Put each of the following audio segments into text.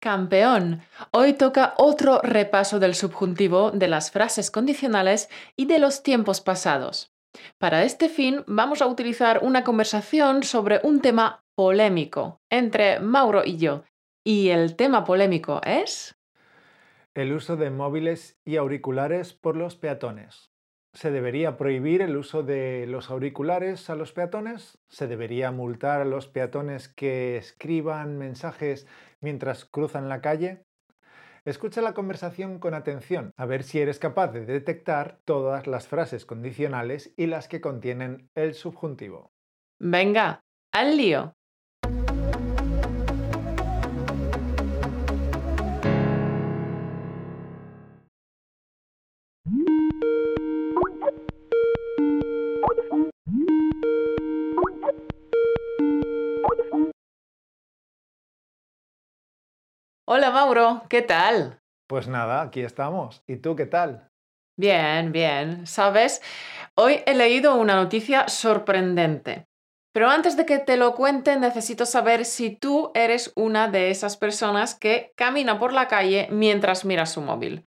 campeón. Hoy toca otro repaso del subjuntivo, de las frases condicionales y de los tiempos pasados. Para este fin vamos a utilizar una conversación sobre un tema polémico entre Mauro y yo. Y el tema polémico es... El uso de móviles y auriculares por los peatones. ¿Se debería prohibir el uso de los auriculares a los peatones? ¿Se debería multar a los peatones que escriban mensajes mientras cruzan la calle? Escucha la conversación con atención, a ver si eres capaz de detectar todas las frases condicionales y las que contienen el subjuntivo. Venga, al lío. Hola Mauro, ¿qué tal? Pues nada, aquí estamos. ¿Y tú qué tal? Bien, bien. ¿Sabes? Hoy he leído una noticia sorprendente. Pero antes de que te lo cuente, necesito saber si tú eres una de esas personas que camina por la calle mientras miras su móvil.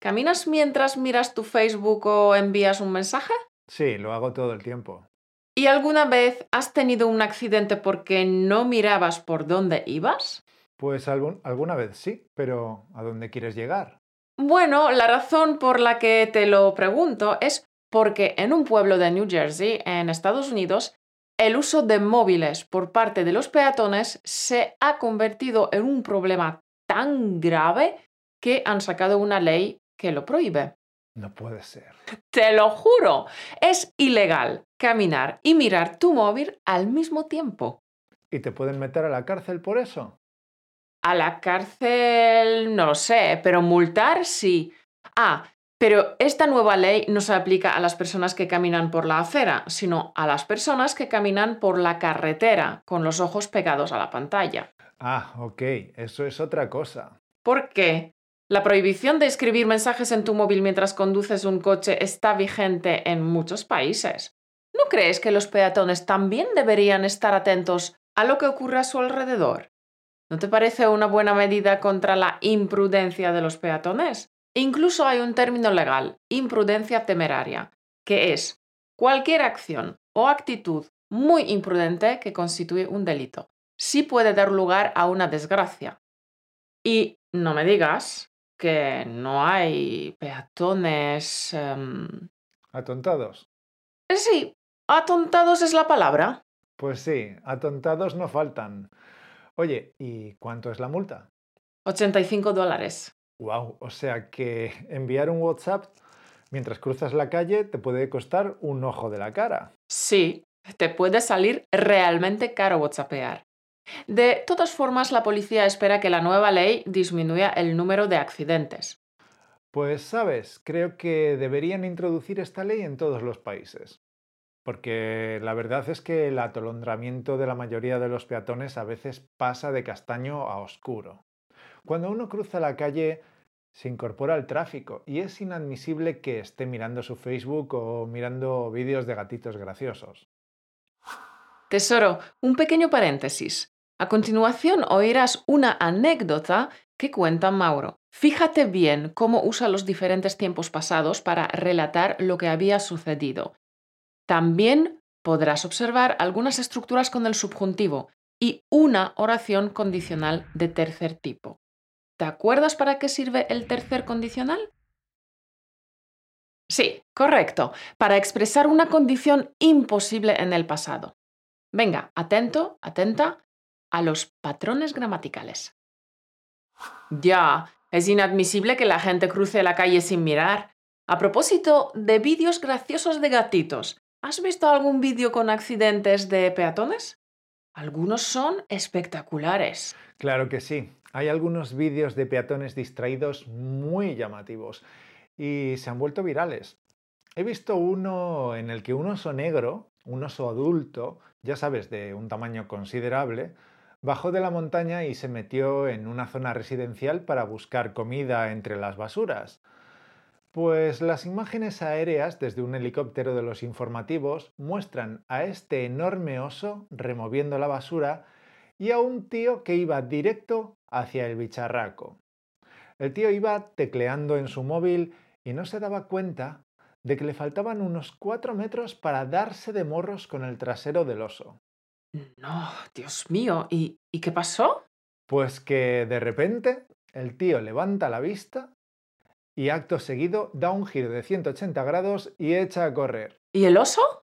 ¿Caminas mientras miras tu Facebook o envías un mensaje? Sí, lo hago todo el tiempo. ¿Y alguna vez has tenido un accidente porque no mirabas por dónde ibas? Pues alguna vez sí, pero ¿a dónde quieres llegar? Bueno, la razón por la que te lo pregunto es porque en un pueblo de New Jersey, en Estados Unidos, el uso de móviles por parte de los peatones se ha convertido en un problema tan grave que han sacado una ley que lo prohíbe. No puede ser. Te lo juro, es ilegal caminar y mirar tu móvil al mismo tiempo. ¿Y te pueden meter a la cárcel por eso? A la cárcel no lo sé, pero multar sí. Ah, pero esta nueva ley no se aplica a las personas que caminan por la acera, sino a las personas que caminan por la carretera con los ojos pegados a la pantalla. Ah, ok, eso es otra cosa. ¿Por qué? La prohibición de escribir mensajes en tu móvil mientras conduces un coche está vigente en muchos países. ¿No crees que los peatones también deberían estar atentos a lo que ocurre a su alrededor? ¿No te parece una buena medida contra la imprudencia de los peatones? Incluso hay un término legal, imprudencia temeraria, que es cualquier acción o actitud muy imprudente que constituye un delito. Sí puede dar lugar a una desgracia. Y no me digas que no hay peatones... Em, ¿Atontados? Sí, atontados es la palabra. Pues sí, atontados no faltan. Oye, ¿y cuánto es la multa? 85 dólares. Wow, o sea que enviar un WhatsApp mientras cruzas la calle te puede costar un ojo de la cara. Sí, te puede salir realmente caro WhatsAppear. De todas formas, la policía espera que la nueva ley disminuya el número de accidentes. Pues sabes, creo que deberían introducir esta ley en todos los países porque la verdad es que el atolondramiento de la mayoría de los peatones a veces pasa de castaño a oscuro. Cuando uno cruza la calle se incorpora al tráfico y es inadmisible que esté mirando su Facebook o mirando vídeos de gatitos graciosos. Tesoro, un pequeño paréntesis. A continuación oirás una anécdota que cuenta Mauro. Fíjate bien cómo usa los diferentes tiempos pasados para relatar lo que había sucedido también podrás observar algunas estructuras con el subjuntivo y una oración condicional de tercer tipo. ¿Te acuerdas para qué sirve el tercer condicional? Sí, correcto, para expresar una condición imposible en el pasado. Venga, atento, atenta a los patrones gramaticales. Ya, es inadmisible que la gente cruce la calle sin mirar. A propósito de vídeos graciosos de gatitos, ¿Has visto algún vídeo con accidentes de peatones? Algunos son espectaculares. Claro que sí. Hay algunos vídeos de peatones distraídos muy llamativos y se han vuelto virales. He visto uno en el que un oso negro, un oso adulto, ya sabes, de un tamaño considerable, bajó de la montaña y se metió en una zona residencial para buscar comida entre las basuras. Pues las imágenes aéreas desde un helicóptero de los informativos muestran a este enorme oso removiendo la basura y a un tío que iba directo hacia el bicharraco. El tío iba tecleando en su móvil y no se daba cuenta de que le faltaban unos cuatro metros para darse de morros con el trasero del oso. No, Dios mío, ¿y, ¿y qué pasó? Pues que de repente el tío levanta la vista y acto seguido da un giro de 180 grados y echa a correr. ¿Y el oso?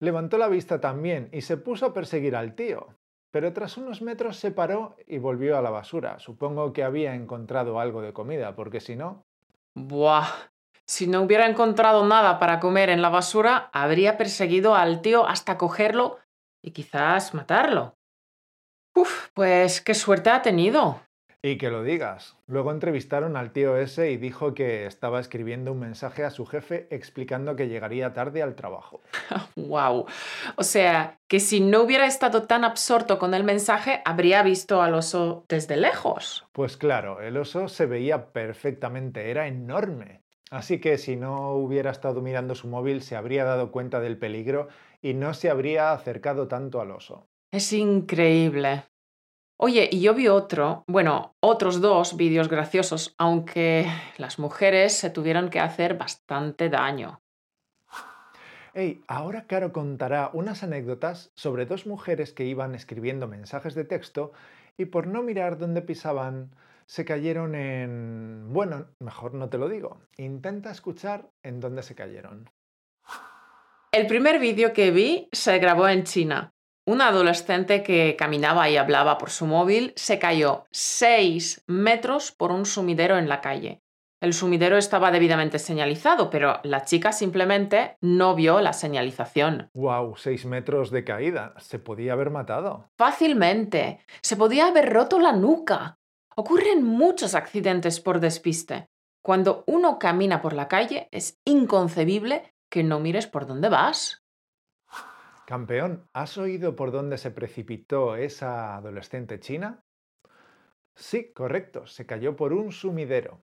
Levantó la vista también y se puso a perseguir al tío, pero tras unos metros se paró y volvió a la basura. Supongo que había encontrado algo de comida, porque si no... Buah. Si no hubiera encontrado nada para comer en la basura, habría perseguido al tío hasta cogerlo y quizás matarlo. Uf, pues qué suerte ha tenido. Y que lo digas. Luego entrevistaron al tío ese y dijo que estaba escribiendo un mensaje a su jefe explicando que llegaría tarde al trabajo. wow. O sea, que si no hubiera estado tan absorto con el mensaje, habría visto al oso desde lejos. Pues claro, el oso se veía perfectamente, era enorme. Así que si no hubiera estado mirando su móvil, se habría dado cuenta del peligro y no se habría acercado tanto al oso. Es increíble. Oye, y yo vi otro, bueno, otros dos vídeos graciosos, aunque las mujeres se tuvieron que hacer bastante daño. Hey, ahora Caro contará unas anécdotas sobre dos mujeres que iban escribiendo mensajes de texto y por no mirar dónde pisaban, se cayeron en... Bueno, mejor no te lo digo. Intenta escuchar en dónde se cayeron. El primer vídeo que vi se grabó en China. Una adolescente que caminaba y hablaba por su móvil se cayó 6 metros por un sumidero en la calle. El sumidero estaba debidamente señalizado, pero la chica simplemente no vio la señalización. ¡Wow! 6 metros de caída. Se podía haber matado. Fácilmente. Se podía haber roto la nuca. Ocurren muchos accidentes por despiste. Cuando uno camina por la calle es inconcebible que no mires por dónde vas. Campeón, ¿has oído por dónde se precipitó esa adolescente china? Sí, correcto, se cayó por un sumidero.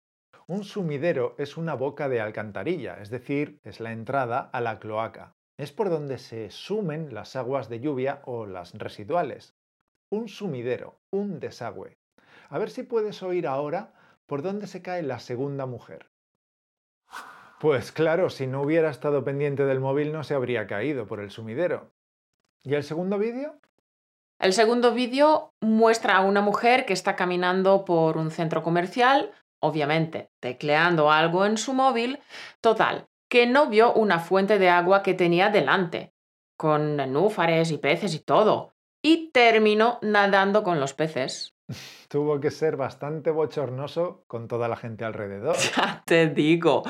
Un sumidero es una boca de alcantarilla, es decir, es la entrada a la cloaca. Es por donde se sumen las aguas de lluvia o las residuales. Un sumidero, un desagüe. A ver si puedes oír ahora por dónde se cae la segunda mujer. Pues claro, si no hubiera estado pendiente del móvil no se habría caído por el sumidero. ¿Y el segundo vídeo? El segundo vídeo muestra a una mujer que está caminando por un centro comercial, obviamente tecleando algo en su móvil, total, que no vio una fuente de agua que tenía delante, con nenúfares y peces y todo, y terminó nadando con los peces. Tuvo que ser bastante bochornoso con toda la gente alrededor. Ya te digo,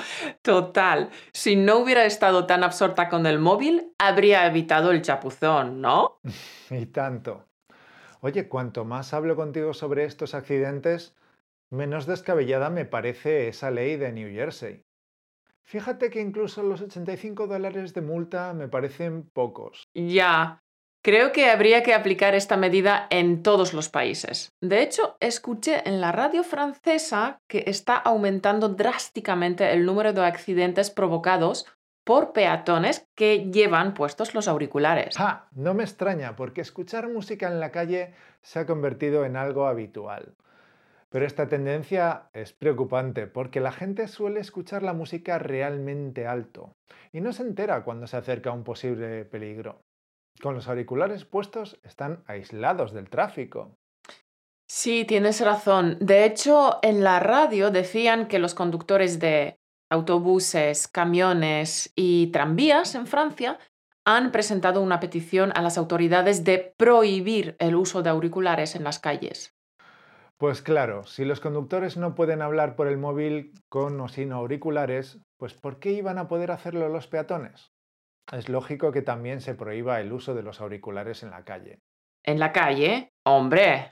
total. Si no hubiera estado tan absorta con el móvil, habría evitado el chapuzón, ¿no? y tanto. Oye, cuanto más hablo contigo sobre estos accidentes, menos descabellada me parece esa ley de New Jersey. Fíjate que incluso los 85 dólares de multa me parecen pocos. Ya, Creo que habría que aplicar esta medida en todos los países. De hecho, escuché en la radio francesa que está aumentando drásticamente el número de accidentes provocados por peatones que llevan puestos los auriculares. Ah, no me extraña, porque escuchar música en la calle se ha convertido en algo habitual. Pero esta tendencia es preocupante porque la gente suele escuchar la música realmente alto y no se entera cuando se acerca un posible peligro. Con los auriculares puestos están aislados del tráfico. Sí, tienes razón. De hecho, en la radio decían que los conductores de autobuses, camiones y tranvías en Francia han presentado una petición a las autoridades de prohibir el uso de auriculares en las calles. Pues claro, si los conductores no pueden hablar por el móvil con o sin auriculares, pues ¿por qué iban a poder hacerlo los peatones? Es lógico que también se prohíba el uso de los auriculares en la calle. ¿En la calle? Hombre,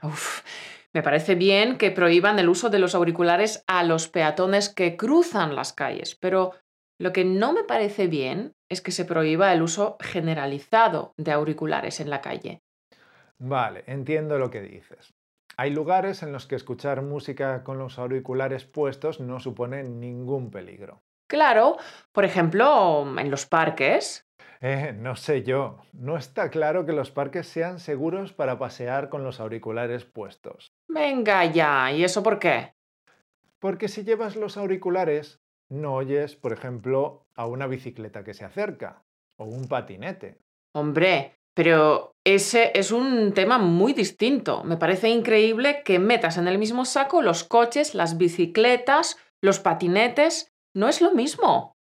me parece bien que prohíban el uso de los auriculares a los peatones que cruzan las calles, pero lo que no me parece bien es que se prohíba el uso generalizado de auriculares en la calle. Vale, entiendo lo que dices. Hay lugares en los que escuchar música con los auriculares puestos no supone ningún peligro. Claro, por ejemplo, en los parques. Eh, no sé yo, no está claro que los parques sean seguros para pasear con los auriculares puestos. Venga ya, ¿y eso por qué? Porque si llevas los auriculares, no oyes, por ejemplo, a una bicicleta que se acerca o un patinete. Hombre, pero ese es un tema muy distinto. Me parece increíble que metas en el mismo saco los coches, las bicicletas, los patinetes. No es lo mismo.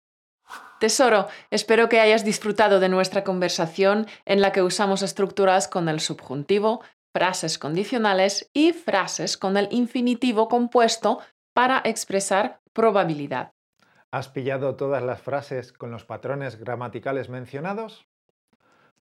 Tesoro, espero que hayas disfrutado de nuestra conversación en la que usamos estructuras con el subjuntivo, frases condicionales y frases con el infinitivo compuesto para expresar probabilidad. ¿Has pillado todas las frases con los patrones gramaticales mencionados?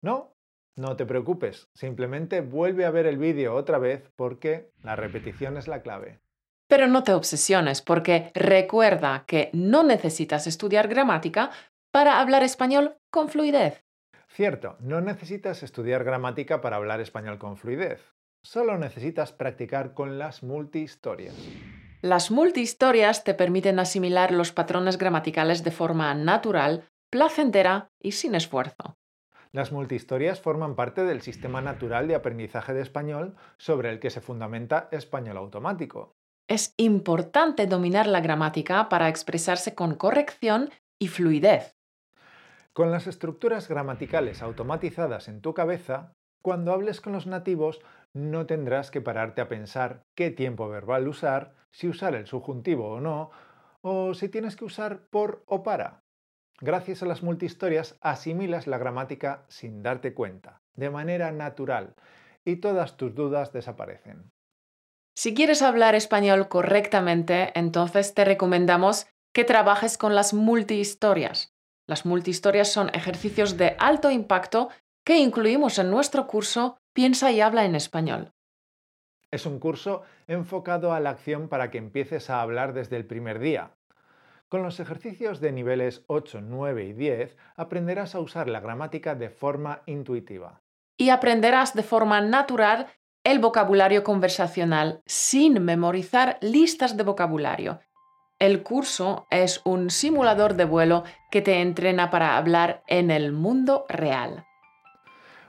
¿No? No te preocupes, simplemente vuelve a ver el vídeo otra vez porque la repetición es la clave. Pero no te obsesiones porque recuerda que no necesitas estudiar gramática para hablar español con fluidez. Cierto, no necesitas estudiar gramática para hablar español con fluidez. Solo necesitas practicar con las multihistorias. Las multihistorias te permiten asimilar los patrones gramaticales de forma natural, placentera y sin esfuerzo. Las multihistorias forman parte del sistema natural de aprendizaje de español sobre el que se fundamenta español automático. Es importante dominar la gramática para expresarse con corrección y fluidez. Con las estructuras gramaticales automatizadas en tu cabeza, cuando hables con los nativos no tendrás que pararte a pensar qué tiempo verbal usar, si usar el subjuntivo o no, o si tienes que usar por o para. Gracias a las multihistorias asimilas la gramática sin darte cuenta, de manera natural, y todas tus dudas desaparecen. Si quieres hablar español correctamente, entonces te recomendamos que trabajes con las multihistorias. Las multihistorias son ejercicios de alto impacto que incluimos en nuestro curso Piensa y habla en español. Es un curso enfocado a la acción para que empieces a hablar desde el primer día. Con los ejercicios de niveles 8, 9 y 10 aprenderás a usar la gramática de forma intuitiva. Y aprenderás de forma natural el vocabulario conversacional sin memorizar listas de vocabulario. El curso es un simulador de vuelo que te entrena para hablar en el mundo real.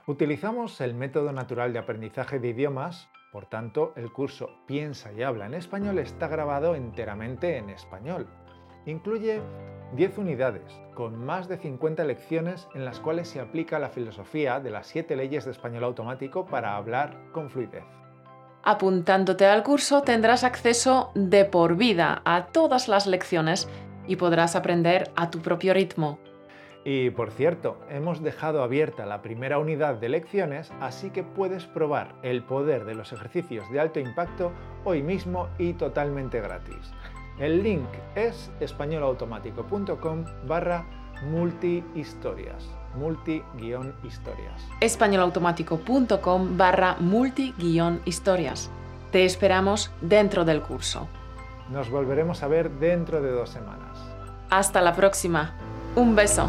Utilizamos el método natural de aprendizaje de idiomas, por tanto, el curso Piensa y habla en español está grabado enteramente en español. Incluye 10 unidades, con más de 50 lecciones en las cuales se aplica la filosofía de las 7 leyes de español automático para hablar con fluidez. Apuntándote al curso tendrás acceso de por vida a todas las lecciones y podrás aprender a tu propio ritmo. Y por cierto, hemos dejado abierta la primera unidad de lecciones, así que puedes probar el poder de los ejercicios de alto impacto hoy mismo y totalmente gratis. El link es españolautomático.com barra multihistorias. Multi-historias. españolautomático.com barra multi-historias. Te esperamos dentro del curso. Nos volveremos a ver dentro de dos semanas. Hasta la próxima. Un beso.